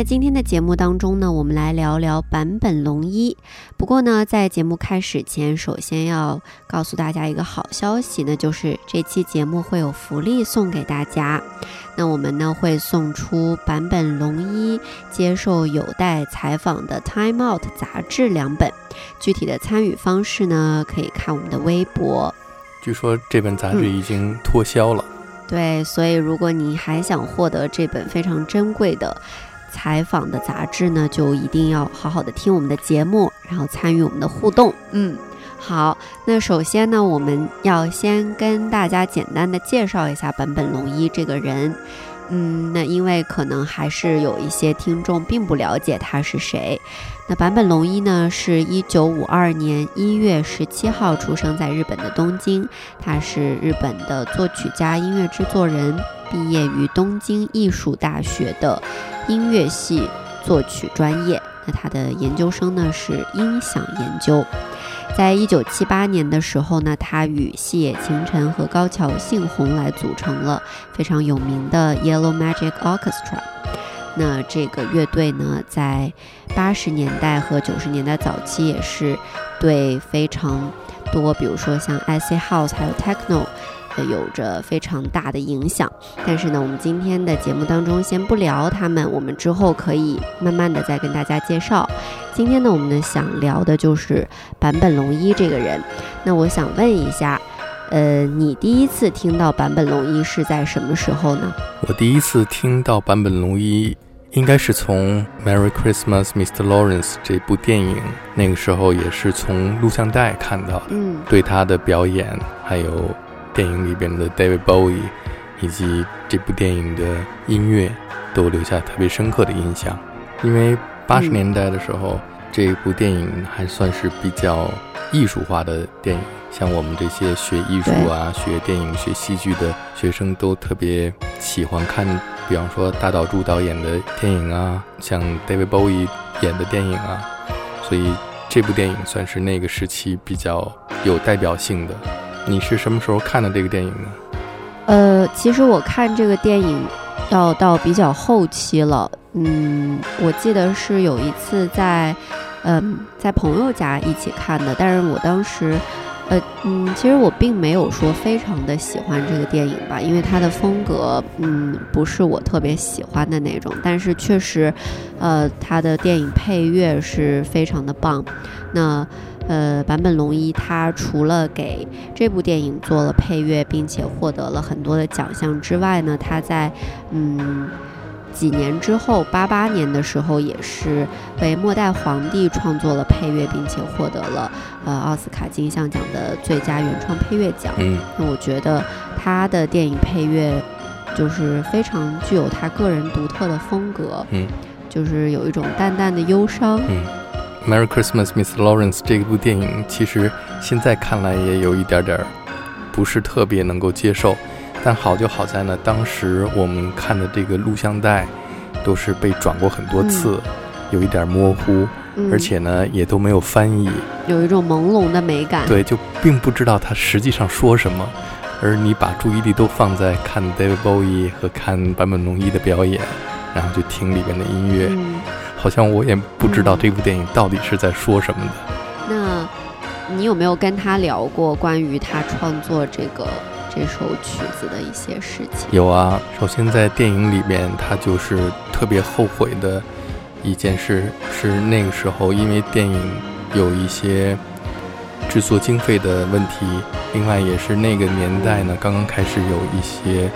在今天的节目当中呢，我们来聊聊坂本龙一。不过呢，在节目开始前，首先要告诉大家一个好消息，那就是这期节目会有福利送给大家。那我们呢会送出坂本龙一接受有待采访的《Time Out》杂志两本。具体的参与方式呢，可以看我们的微博。据说这本杂志已经脱销了。对，所以如果你还想获得这本非常珍贵的。采访的杂志呢，就一定要好好的听我们的节目，然后参与我们的互动。嗯，好，那首先呢，我们要先跟大家简单的介绍一下坂本龙一这个人。嗯，那因为可能还是有一些听众并不了解他是谁。那坂本龙一呢，是一九五二年一月十七号出生在日本的东京，他是日本的作曲家、音乐制作人，毕业于东京艺术大学的。音乐系作曲专业，那他的研究生呢是音响研究。在一九七八年的时候呢，他与细野晴臣和高桥幸宏来组成了非常有名的 Yellow Magic Orchestra。那这个乐队呢，在八十年代和九十年代早期也是对非常多，比如说像 IC House 还有 Techno。有着非常大的影响，但是呢，我们今天的节目当中先不聊他们，我们之后可以慢慢的再跟大家介绍。今天呢，我们呢想聊的就是坂本龙一这个人。那我想问一下，呃，你第一次听到坂本龙一是在什么时候呢？我第一次听到坂本龙一，应该是从《Merry Christmas, Mr. Lawrence》这部电影，那个时候也是从录像带看到的。嗯，对他的表演还有。电影里边的 David Bowie，以及这部电影的音乐，都留下特别深刻的印象。因为八十年代的时候，这部电影还算是比较艺术化的电影，像我们这些学艺术啊、学电影、学戏剧的学生，都特别喜欢看，比方说大岛渚导演的电影啊，像 David Bowie 演的电影啊，所以这部电影算是那个时期比较有代表性的。你是什么时候看的这个电影呢？呃，其实我看这个电影要到比较后期了。嗯，我记得是有一次在，嗯，在朋友家一起看的，但是我当时。呃嗯，其实我并没有说非常的喜欢这个电影吧，因为它的风格嗯不是我特别喜欢的那种。但是确实，呃，它的电影配乐是非常的棒。那呃，坂本龙一他除了给这部电影做了配乐，并且获得了很多的奖项之外呢，他在嗯。几年之后，八八年的时候，也是为《末代皇帝》创作了配乐，并且获得了呃奥斯卡金像奖的最佳原创配乐奖。嗯，那我觉得他的电影配乐就是非常具有他个人独特的风格。嗯，就是有一种淡淡的忧伤。嗯，《Merry Christmas, Miss Lawrence》这部电影，其实现在看来也有一点点不是特别能够接受。但好就好在呢，当时我们看的这个录像带，都是被转过很多次，有一点模糊，而且呢也都没有翻译，有一种朦胧的美感。对，就并不知道他实际上说什么，而你把注意力都放在看 David Bowie 和看坂本龙一的表演，然后就听里边的音乐，好像我也不知道这部电影到底是在说什么的。那你有没有跟他聊过关于他创作这个？这首曲子的一些事情有啊。首先在电影里面，他就是特别后悔的一件事，是那个时候因为电影有一些制作经费的问题，另外也是那个年代呢，刚刚开始有一些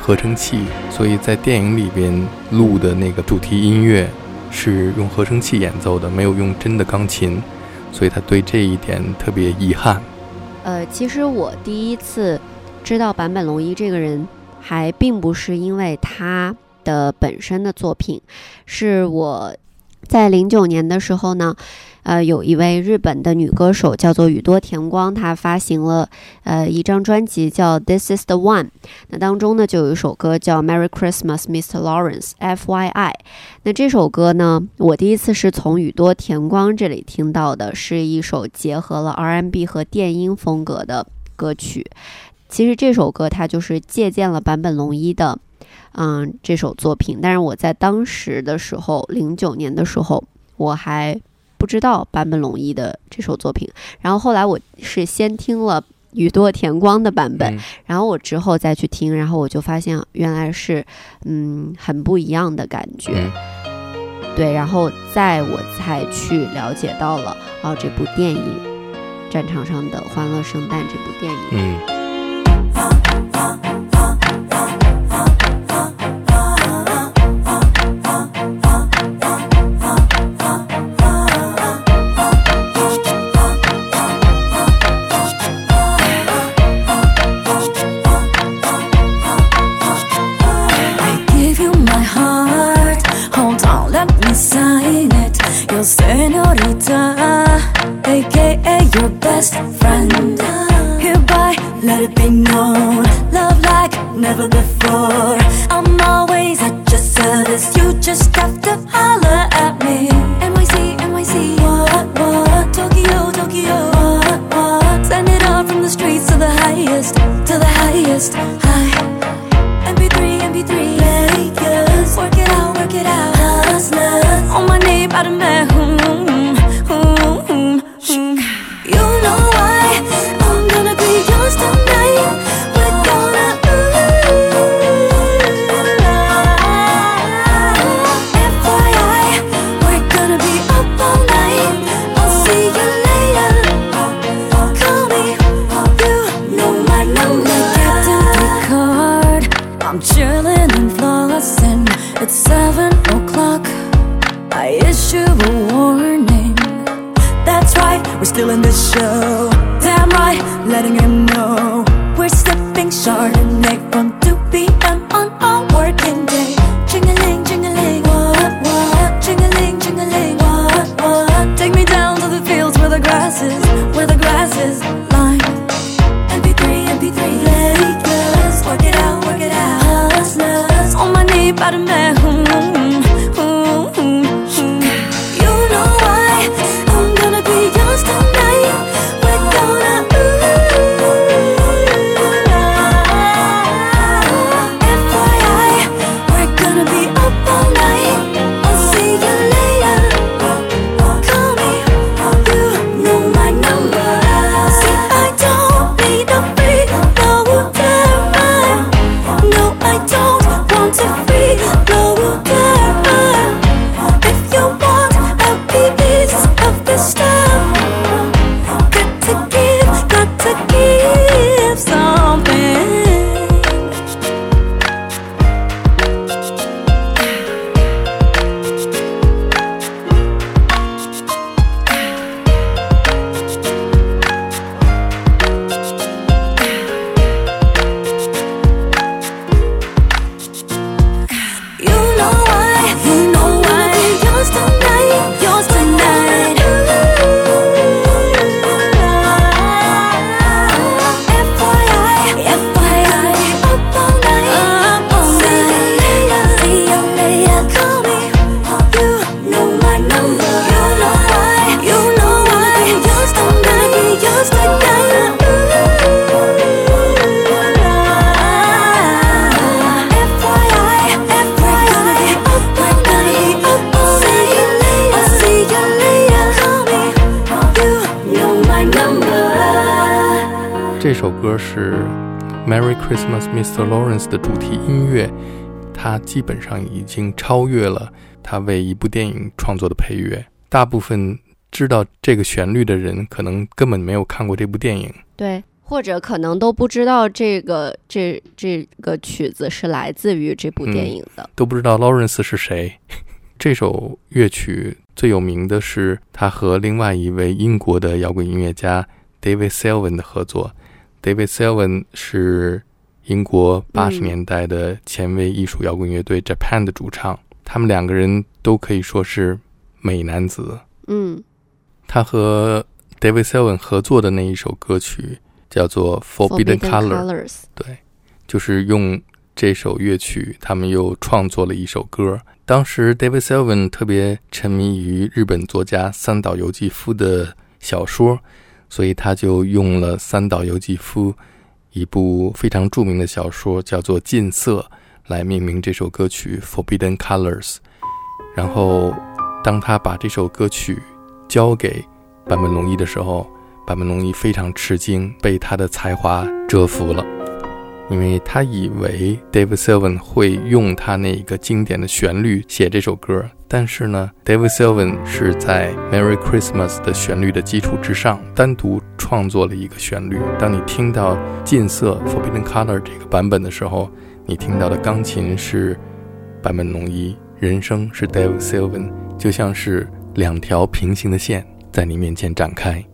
合成器，所以在电影里边录的那个主题音乐是用合成器演奏的，没有用真的钢琴，所以他对这一点特别遗憾。呃，其实我第一次。知道坂本龙一这个人，还并不是因为他的本身的作品，是我在零九年的时候呢，呃，有一位日本的女歌手叫做宇多田光，她发行了呃一张专辑叫《This Is the One》，那当中呢就有一首歌叫《Merry Christmas, Mr. Lawrence》（F.Y.I.）。那这首歌呢，我第一次是从宇多田光这里听到的，是一首结合了 R&B 和电音风格的歌曲。其实这首歌它就是借鉴了坂本龙一的。嗯，这首作品，但是我在当时的时候，零九年的时候，我还不知道坂本龙一的这首作品。然后后来我是先听了宇多田光的版本，然后我之后再去听，然后我就发现原来是嗯很不一样的感觉。对，然后在我才去了解到了哦这部电影《战场上的欢乐圣诞》这部电影。嗯。best friend. Hereby let it be known Love like never before. 基本上已经超越了他为一部电影创作的配乐。大部分知道这个旋律的人，可能根本没有看过这部电影，对，或者可能都不知道这个这这个曲子是来自于这部电影的，都不知道 Lawrence 是谁。这首乐曲最有名的是他和另外一位英国的摇滚音乐家 David Sylvian 的合作。David Sylvian 是英国八十年代的前卫艺术摇滚乐队 Japan 的主唱，他们两个人都可以说是美男子。嗯，他和 David Sylvian 合作的那一首歌曲叫做《Forbidden Colors》，对，就是用这首乐曲，他们又创作了一首歌。当时 David Sylvian 特别沉迷于日本作家三岛由纪夫的小说，所以他就用了三岛由纪夫一部非常著名的小说叫做《禁色》来命名这首歌曲《Forbidden Colors》。然后，当他把这首歌曲交给坂本龙一的时候，坂本龙一非常吃惊，被他的才华折服了。因为他以为 David Sylvian 会用他那个经典的旋律写这首歌，但是呢，David Sylvian 是在 Merry Christmas 的旋律的基础之上，单独创作了一个旋律。当你听到近色 Forbidden Color 这个版本的时候，你听到的钢琴是坂本龙一，人声是 David Sylvian，就像是两条平行的线在你面前展开。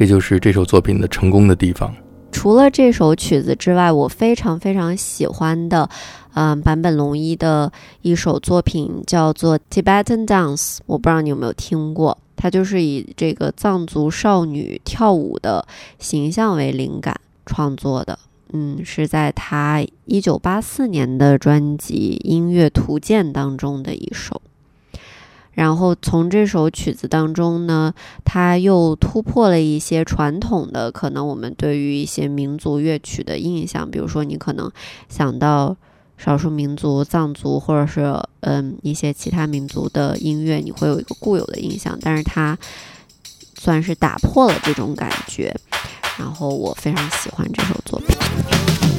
这就是这首作品的成功的地方。除了这首曲子之外，我非常非常喜欢的，嗯，坂本龙一的一首作品叫做《Tibetan Dance》，我不知道你有没有听过。它就是以这个藏族少女跳舞的形象为灵感创作的，嗯，是在他一九八四年的专辑《音乐图鉴》当中的一首。然后从这首曲子当中呢，它又突破了一些传统的可能我们对于一些民族乐曲的印象，比如说你可能想到少数民族藏族或者是嗯一些其他民族的音乐，你会有一个固有的印象，但是它算是打破了这种感觉，然后我非常喜欢这首作品。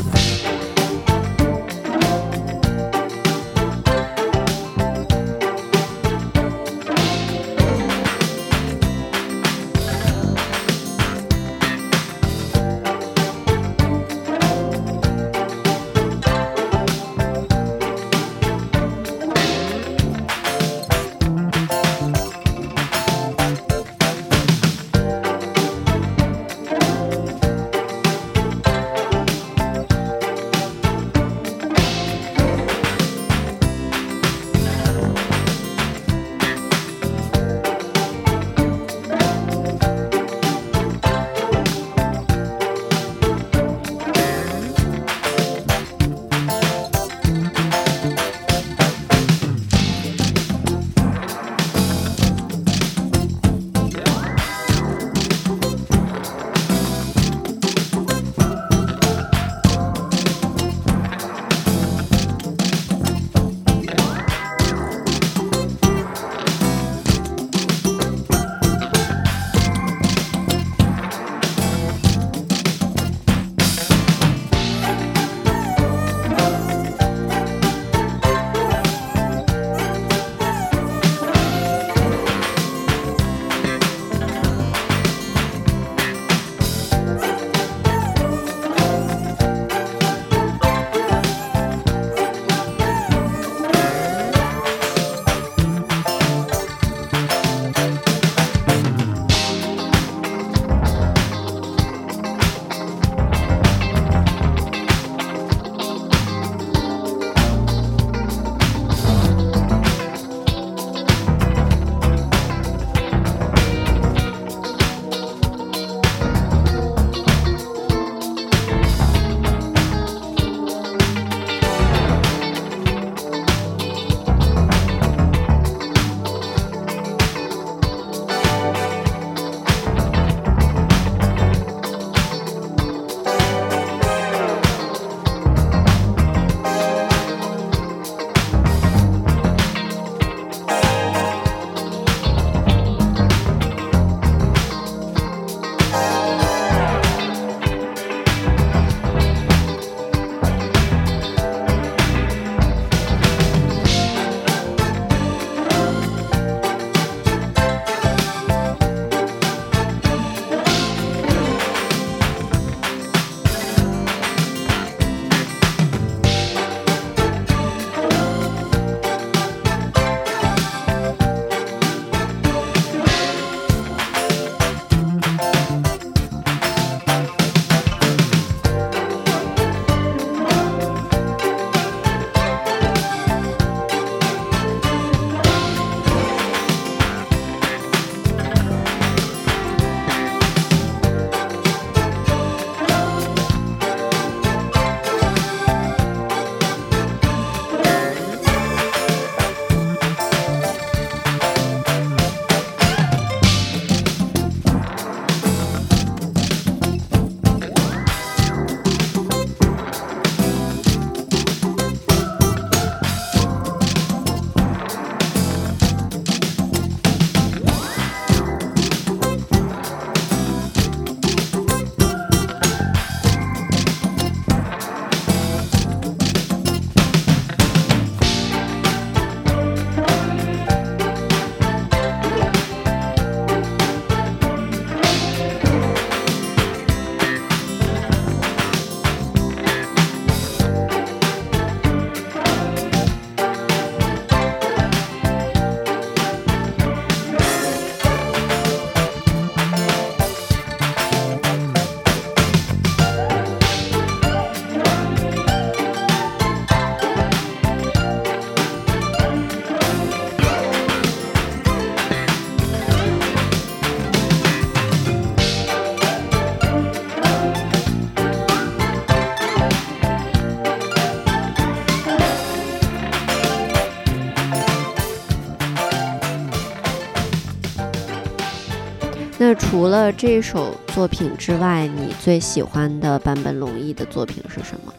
除了这首作品之外，你最喜欢的坂本龙一的作品是什么？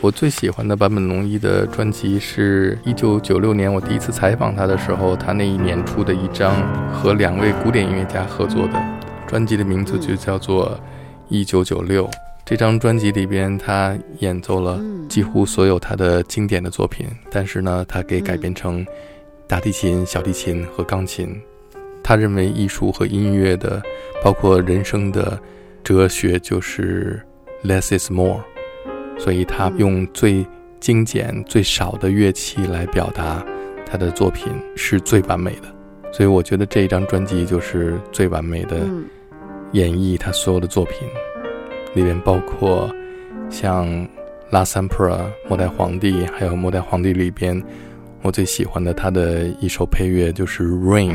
我最喜欢的坂本龙一的专辑是一九九六年我第一次采访他的时候，他那一年出的一张和两位古典音乐家合作的专辑的名字就叫做《一九九六》。这张专辑里边，他演奏了几乎所有他的经典的作品，但是呢，他给改编成大提琴、小提琴和钢琴。他认为艺术和音乐的，包括人生的哲学，就是 less is more。所以他用最精简、最少的乐器来表达他的作品，是最完美的。所以我觉得这一张专辑就是最完美的演绎他所有的作品。里面包括像《拉三普尔》《末代皇帝》，还有《末代皇帝》里边我最喜欢的他的一首配乐就是《Rain》。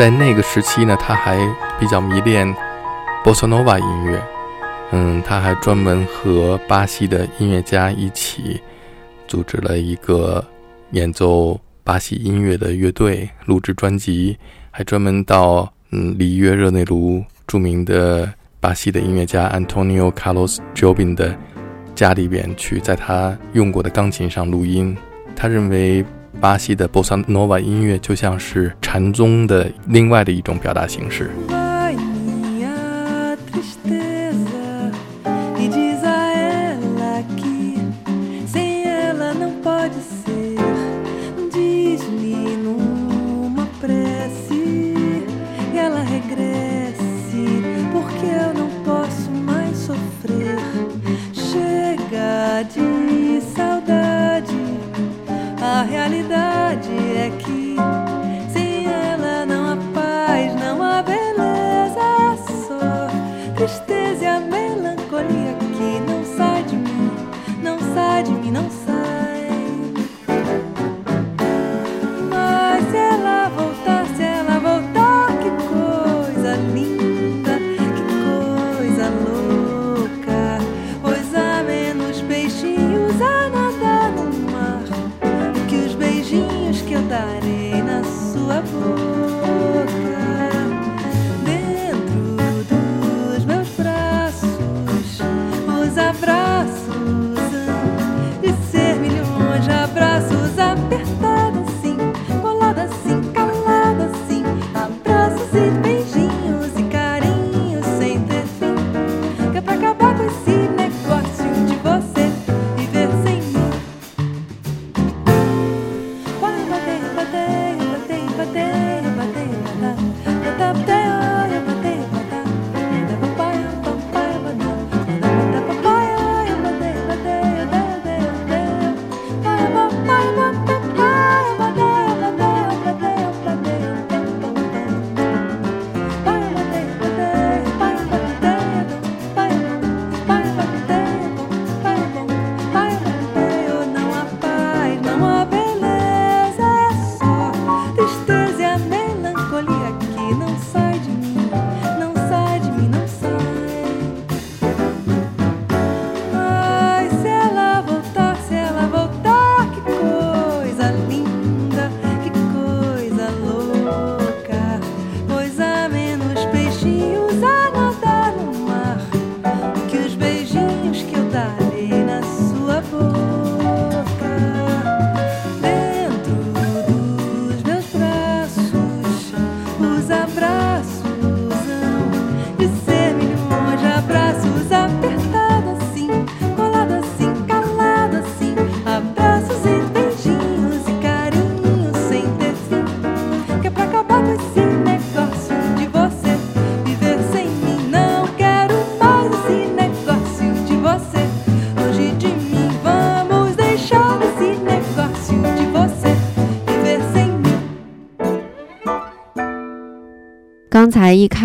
在那个时期呢，他还比较迷恋波萨诺瓦音乐，嗯，他还专门和巴西的音乐家一起组织了一个演奏巴西音乐的乐队，录制专辑，还专门到嗯里约热内卢著名的巴西的音乐家 Antonio Carlos Jobim 的家里边去，在他用过的钢琴上录音。他认为。巴西的波萨诺瓦音乐就像是禅宗的另外的一种表达形式。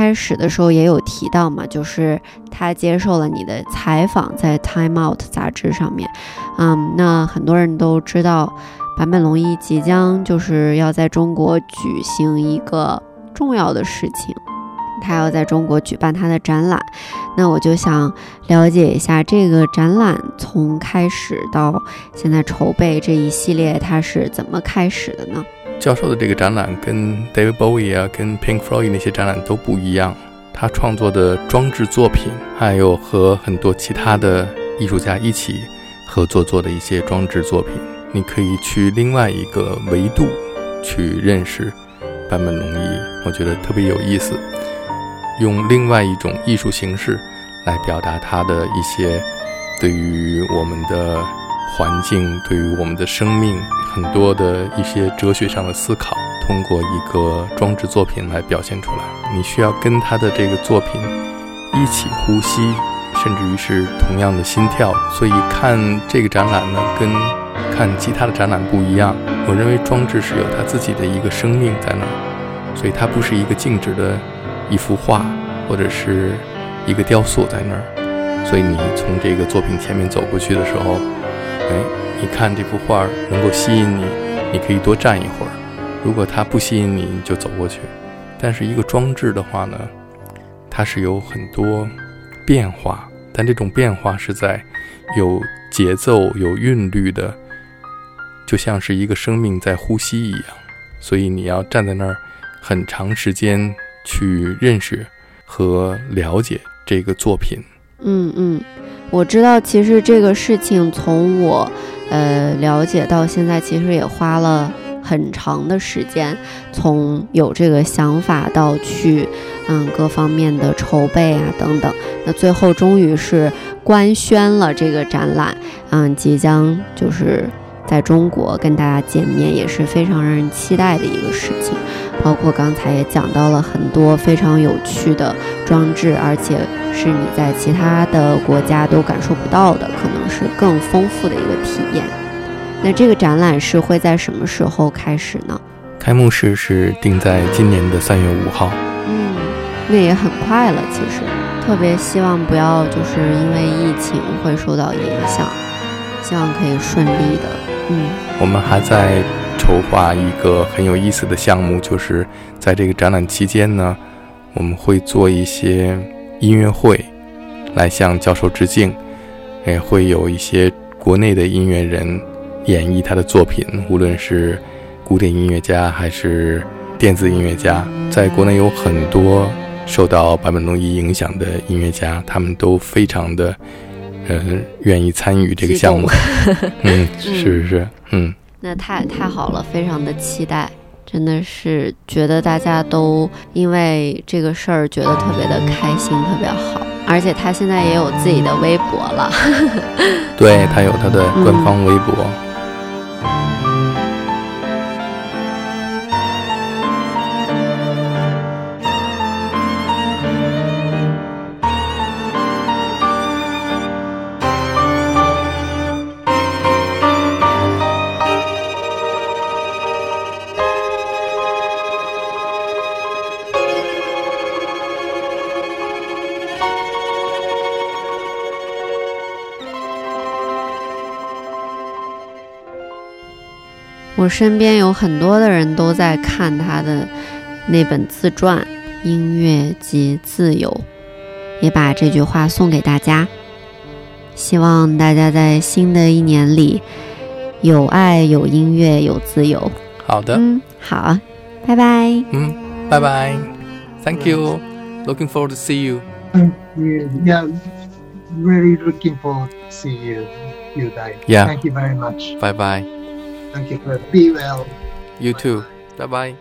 开始的时候也有提到嘛，就是他接受了你的采访，在《Time Out》杂志上面。嗯，那很多人都知道，坂本龙一即将就是要在中国举行一个重要的事情，他要在中国举办他的展览。那我就想了解一下这个展览从开始到现在筹备这一系列，它是怎么开始的呢？教授的这个展览跟 David Bowie 啊，跟 Pink Floyd 那些展览都不一样。他创作的装置作品，还有和很多其他的艺术家一起合作做的一些装置作品，你可以去另外一个维度去认识坂本龙一，我觉得特别有意思。用另外一种艺术形式来表达他的一些对于我们的环境、对于我们的生命。很多的一些哲学上的思考，通过一个装置作品来表现出来。你需要跟他的这个作品一起呼吸，甚至于是同样的心跳。所以看这个展览呢，跟看其他的展览不一样。我认为装置是有它自己的一个生命在那儿，所以它不是一个静止的一幅画或者是一个雕塑在那儿。所以你从这个作品前面走过去的时候，哎。你看这幅画能够吸引你，你可以多站一会儿。如果它不吸引你，你就走过去。但是一个装置的话呢，它是有很多变化，但这种变化是在有节奏、有韵律的，就像是一个生命在呼吸一样。所以你要站在那儿很长时间去认识和了解这个作品。嗯嗯，我知道，其实这个事情从我。呃，了解到现在其实也花了很长的时间，从有这个想法到去，嗯，各方面的筹备啊等等，那最后终于是官宣了这个展览，嗯，即将就是在中国跟大家见面，也是非常让人期待的一个事情。包括刚才也讲到了很多非常有趣的装置，而且是你在其他的国家都感受不到的，可能是更丰富的一个体验。那这个展览是会在什么时候开始呢？开幕式是定在今年的三月五号。嗯，那也很快了。其实，特别希望不要就是因为疫情会受到影响，希望可以顺利的。嗯，我们还在。筹划一个很有意思的项目，就是在这个展览期间呢，我们会做一些音乐会，来向教授致敬。也会有一些国内的音乐人演绎他的作品，无论是古典音乐家还是电子音乐家。在国内有很多受到坂本龙一影响的音乐家，他们都非常的，呃，愿意参与这个项目。嗯，是是是，嗯。那太太好了，非常的期待，真的是觉得大家都因为这个事儿觉得特别的开心，特别好，而且他现在也有自己的微博了，对他有他的官方微博。我身边有很多的人都在看他的那本自传《音乐及自由》，也把这句话送给大家，希望大家在新的一年里有爱、有音乐、有自由。好的，嗯，好，拜拜。嗯，拜拜。Thank you. Looking forward to see you. Yeah, really looking forward to see you, you guys. Yeah. Thank you very much. Bye bye. Thank you. Be well. You too. Bye bye.